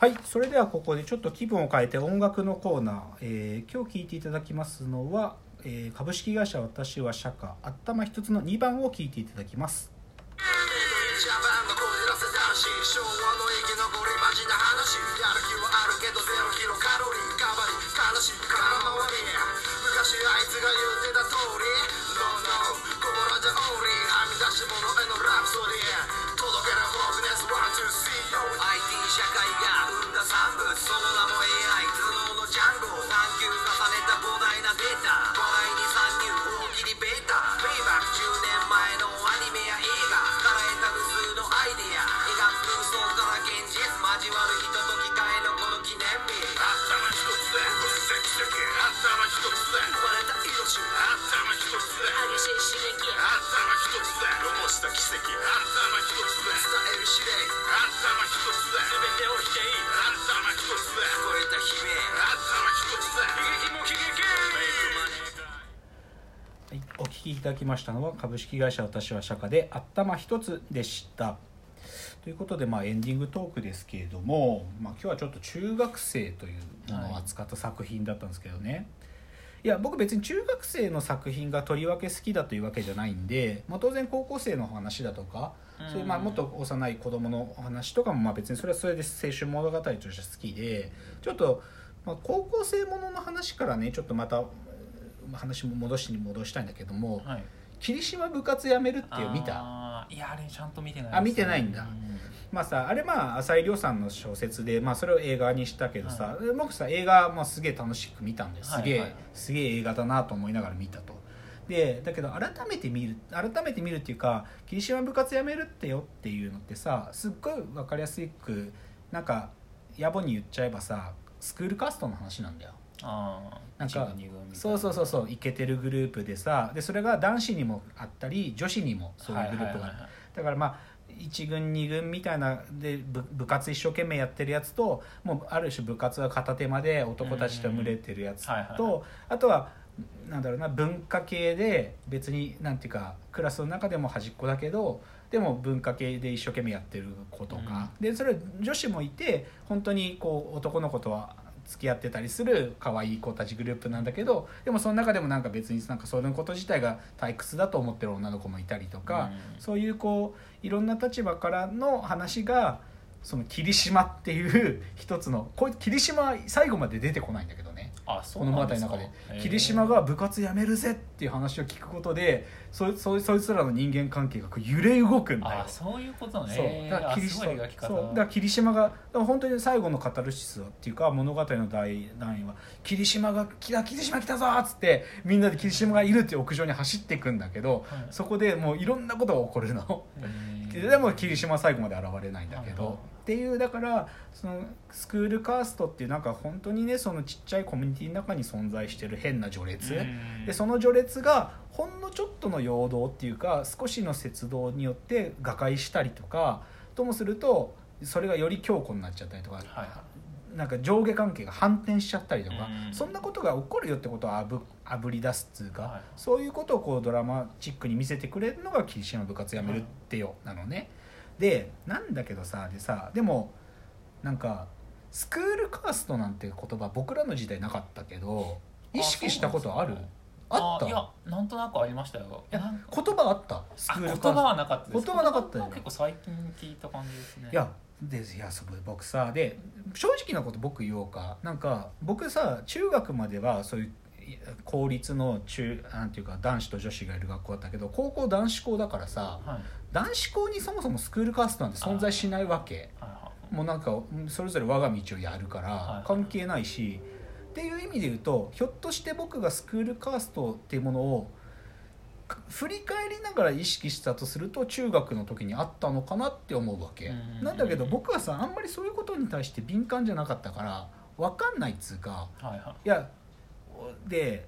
はいそれではここでちょっと気分を変えて音楽のコーナー、えー今日聴いていただきますのは、えー株式会社私は社歌頭一つの2番を聴いていただきます。きいただきましたのは株式会社私は社歌で頭一つでした。ということで、まあ、エンディングトークですけれども、まあ、今日はちょっと中学生というものを扱った作品だったんですけどね、い、や僕別に中学生の作品がとりわけ好きだというわけじゃないんで、まあ、当然高校生の話だとか、そういうまあもっと幼い子供のお話とかもまあ別にそれはそれで青春物語として好きでちょっと、まあ、高校生ものの話からねちょっとまたまあ話も戻しに戻したいんだけどもはい「霧島部活やめる」っていう見た？いやあれちゃんと見てないあ見てないんだ。うまあさあれまあ浅井亮さんの小説で、まあ、それを映画にしたけどさ、僕さ映画、まあ、すげえ楽しく見たんですすげえ、はいはい。すげえ映画だなと思いながら見たと。でだけど改めて見る改めて見るっていうか「霧島部活やめるってよ」っていうのってさすっごい分かりやすくなんか野暮に言っちゃえばさスクールカーストの話なんだよ。ああなんかそうそうそうそうイケてるグループでさでそれが男子にもあったり女子にもそういうグループがある、はいはいはいはい。だからまあ1軍2軍みたいなで部部活一生懸命やってるやつともうある種部活は片手間で男たちと群れてるやつとあとはなんだろうな文化系で別になんていうかクラスの中でも端っこだけどでも文化系で一生懸命やってる子とか、でそれ女子もいて本当にこう男の子とは付き合ってたりする可愛い子たちグループなんだけどでもその中でもなんか別になんかそのこと自体が退屈だと思ってる女の子もいたりとか、うん。そういうこういろんな立場からの話がその霧島っていう一つのこい霧島最後まで出てこないんだけどね。あそこのうなんですか？物語の中で。霧島が部活やめるぜっていう話を聞くことでそそそいつらの人間関係がこう揺れ動くんだよ。あそういうことね。そう。だから霧島そう。だから霧島が本当に最後のカタルシスっていうか物語の第何位は霧島が来た霧島来たぞっつってみんなで霧島がいるっていう屋上に走っていくんだけど、はい。そこでもういろんなことが起こるの。でも霧島は最後まで現れないんだけど、っていうだからそのスクールカーストっていうなんか本当にねそのちっちゃいコミュニティの中に存在してる変な序列、うんでその序列がほんのちょっとの陽動っていうか少しの節動によって瓦解したりとかともするとそれがより強固になっちゃったりとか、なんか上下関係が反転しちゃったりとか、うん。そんなことが起こるよってことをあぶあぶり出すっつうか、はい。そういうことをこうドラマチックに見せてくれるのが「霧島部活やめるってよ」なのね。でなんだけどさでさでもなんかスクールカーストなんて言葉僕らの時代なかったけど意識したことある？あった？いやなんとなくありましたよ。言葉あった？スあクールカースト。言葉はなかったです。言葉なかった結構最近聞いた感じですね。いやでいや僕さで正直なこと僕言おうか。なんか僕さ中学まではそういうい公立の中なんていうか男子と女子がいる学校だったけど高校男子校だからさはい。男子校にそもそもスクールカーストなんて存在しないわけ。もうなんかそれぞれ我が道をやるかはいら関係ないし、っていう意味で言うとひょっとして僕がスクールカーストっていうものをか振り返りながら意識したとすると中学の時にあったのかなって思うわけ、うんなんだけど僕はさあんまりそういうことに対して敏感じゃなかったから分かんないっつうかいはいはい。いやで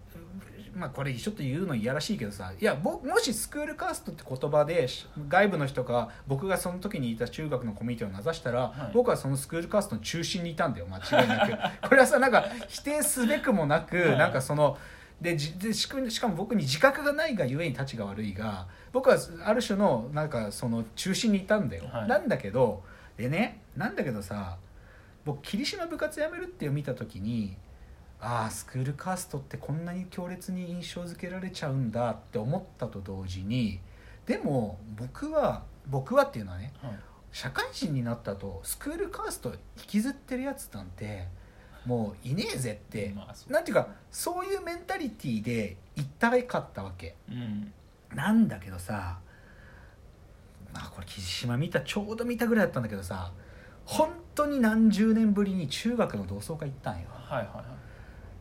まあこれちょっと言うのいやらしいけどさいや僕もしスクールカーストって言葉でし外部の人が僕がその時にいた中学のコミュニティを名指したら、はい。僕はそのスクールカーストの中心にいたんだよ間違いなく。これはさなんか否定すべくもなく、はい。なんかそのでしかしかも僕に自覚がないがゆえに立ちが悪いが僕はある種のなんかその中心にいたんだよ、はい。なんだけどでねなんだけどさ僕霧島部活やめるって見た時にああスクールカーストってこんなに強烈に印象付けられちゃうんだって思ったと同時にでも僕は僕はっていうのはねはい。社会人になったとスクールカースト引きずってるやつなんてもういねえぜって、まあなんていうかそういうメンタリティーで行ったらよかったわけ。うん。なんだけどさまあこれ霧島見たちょうど見たぐらいだったんだけどさ本当に何十年ぶりに中学の同窓会行ったんよ。はいはいは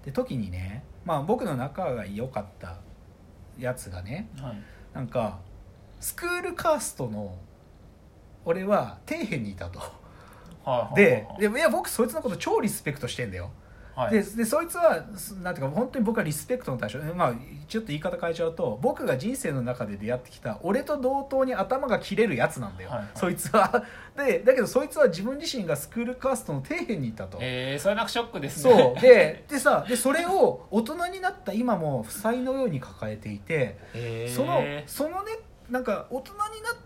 い。で時にねまあ僕の仲が良かったやつがねはい。なんかスクールカーストの俺は底辺にいたとはいではい。でいや僕そいつのこと超リスペクトしてんだよ。はい。ででそいつはすなんていうか本当に僕はリスペクトの対象。まあちょっと言い方変えちゃうと僕が人生の中で出会ってきた俺と同等に頭が切れるやつなんだよ、はいはい。そいつは。でだけどそいつは自分自身がスクールカーストの底辺にいたと、えー、それなんかショックですね。そう。ででさでそれを大人になった今も負債のように抱えていてえー、そのそのねなんか大人になっ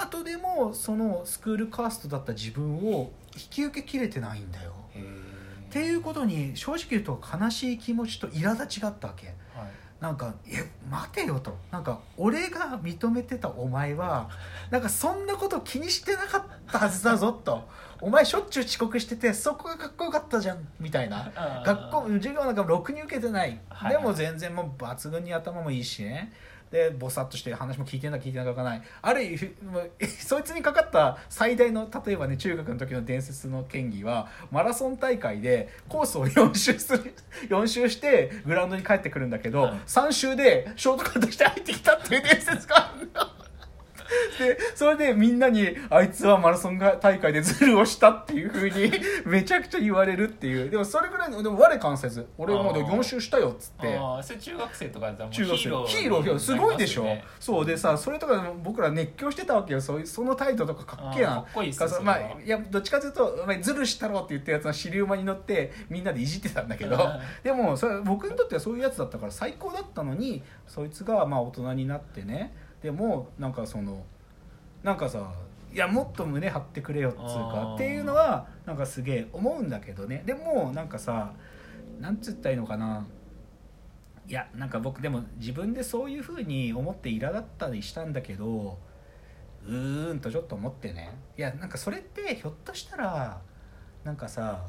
後でもそのスクールカーストだった自分を引き受けきれてないんだよ。っていうことに正直言うと悲しい気持ちと苛立ちがあったわけ。はい。なんか「え待てよ」と。なんか俺が認めてたお前は なんかそんなこと気にしてなかったはずだぞと。お前しょっちゅう遅刻しててそこがかっこよかったじゃんみたいな。学校授業なんかもろくに受けてない、はい。でも全然もう抜群に頭もいいしねでぼさっとして話も聞いてんだ聞いてんだかない。ある意味そいつにかかった最大の例えばね中学の時の伝説の権利はマラソン大会でコースを4周する 4周してグラウンドに帰ってくるんだけど、はい。3周でショートカットして入ってきたっていう伝説があるでそれでみんなにあいつはマラソン大会でズルをしたっていうふうに めちゃくちゃ言われるっていう。でもそれぐらいのでも我関せず俺もうであー。4周したよっつって。ああそれ中学生とかだもう中学生。ヒーローヒーローすごいでしょ、そうでさそれとか僕ら熱狂してたわけよ。そういうその態度とかかっけえなかっこいいっすまあいやどっちかというと、まあ、ズルしたろって言ったやつの尻馬に乗ってみんなでいじってたんだけど。うん。でもそれ僕にとってはそういうやつだったから最高だったのにそいつがまあ大人になってねでもなんかそのなんかさいやもっと胸張ってくれよっつうかっていうのはなんかすげえ思うんだけどね。でもなんかさなんつったらいいのかな。いやなんか僕でも自分でそういうふうに思って苛立ったりしたんだけどうーんとちょっと思ってね。いやなんかそれってひょっとしたらなんかさ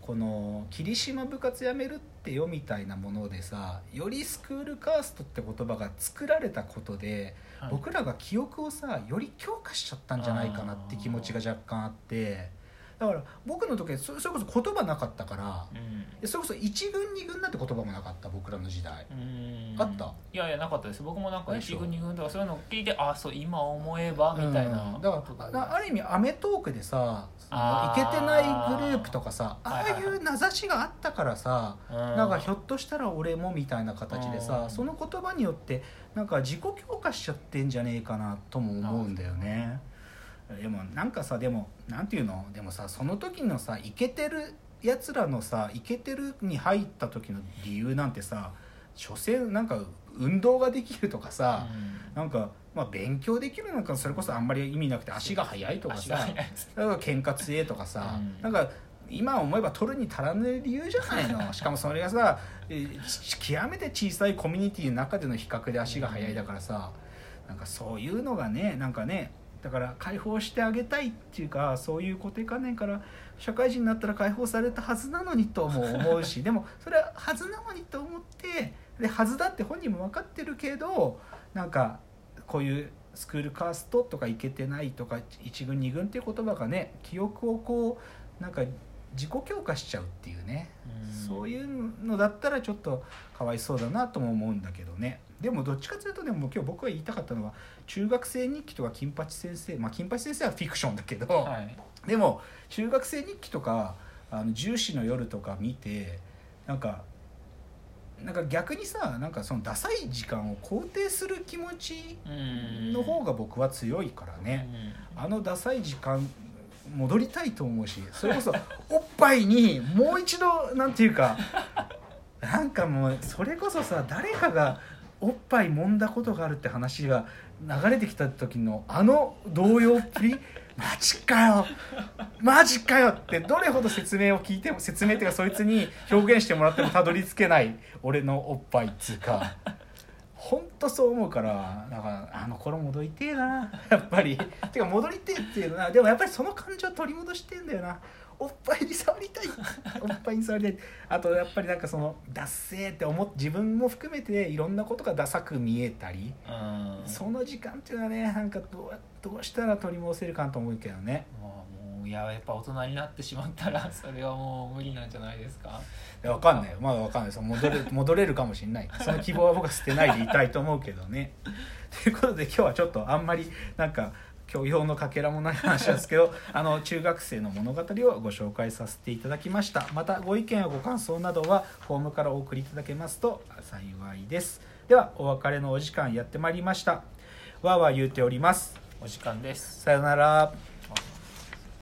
この「霧島部活やめるってよ」みたいなものでさよりスクールカーストって言葉が作られたことで、はい。僕らが記憶をさより強化しちゃったんじゃないかなって気持ちが若干あってだから僕の時はそそれこそ言葉なかったからうん。でそれこそ一軍二軍なんて言葉もなかった僕らの時代。うん。あった？いやいやなかったです。僕もなんかでしょ。1軍2軍とかそういうのを聞いてあそう今思えばみたいなうんだからだある意味『アメトーーク』でさそのあーイケてないグループとかさああはいう名指しがあったからさななんかひょっとしたら俺もみたいな形でうん。さその言葉によってなんか自己強化しちゃってんじゃねえかなとも思うんだよねでもなんかさでもなんていうの？でもさその時のさイケてるやつらのさイケてるに入った時の理由なんてさ所詮なんか運動ができるとかさ、なんか、まあ、勉強できるのかそれこそあんまり意味なくて足が速いとかさだから喧嘩強えとかさ、うん。なんか今思えば取るに足らぬ理由じゃないの。しかもそれがさ極めて小さいコミュニティの中での比較で足が速いだからさなんかそういうのがねなんかねだから解放してあげたいっていうかそういう固定観念から社会人になったら解放されたはずなのにとも思うし でもそれははずなのにと思ってではずだって本人も分かってるけどなんかこういうスクールカーストとかいけてないとか一軍二軍っていう言葉がね記憶をこうなんか自己強化しちゃうっていうね、うん。そういうのだったらちょっとかわいそうだなとも思うんだけどねでもどっちかというとでも今日僕が言いたかったのは中学生日記とか金八先生まあ金八先生はフィクションだけど、はい。でも中学生日記とかあの重視の夜とか見てなんかなんか逆にさなんかそのダサい時間を肯定する気持ちうん。の方が僕は強いからね、あのダサい時間戻りたいと思うしそれこそ おっぱいにもう一度なんていうかなんかもうそれこそさ誰かがおっぱい揉んだことがあるって話が流れてきた時のあの動揺っぷり？マジかよ。マジかよってどれほど説明を聞いても説明っていうかそいつに表現してもらってもたどり着けない俺のおっぱいっつうか。本当そう思うからだからあの頃戻りてえな。やっぱり。てか戻りてえっていうのはでもやっぱりその感情取り戻してんだよな。おっぱいに触りたい。おっぱいに触りたい。あとやっぱりなんかそのダッセーって思っ自分も含めていろんなことがダサく見えたりうん。その時間っていうのはねなんかどうやどうしたら取り戻せるかなと思うけどね。まあもういややっぱ大人になってしまったら それはもう無理なんじゃないですか。いやわかんないよ。まだわかんない。です戻れ 戻れるかもしれない。その希望は僕は捨てないでいたいと思うけどね。ということで今日はちょっとあんまりなんか教養のかけらもない話ですけど あの中学生の物語をご紹介させていただきました。またご意見やご感想などはフォームからお送りいただけますと幸いです。ではお別れのお時間やってまいりました。わーわー言うております。お時間です。さよなら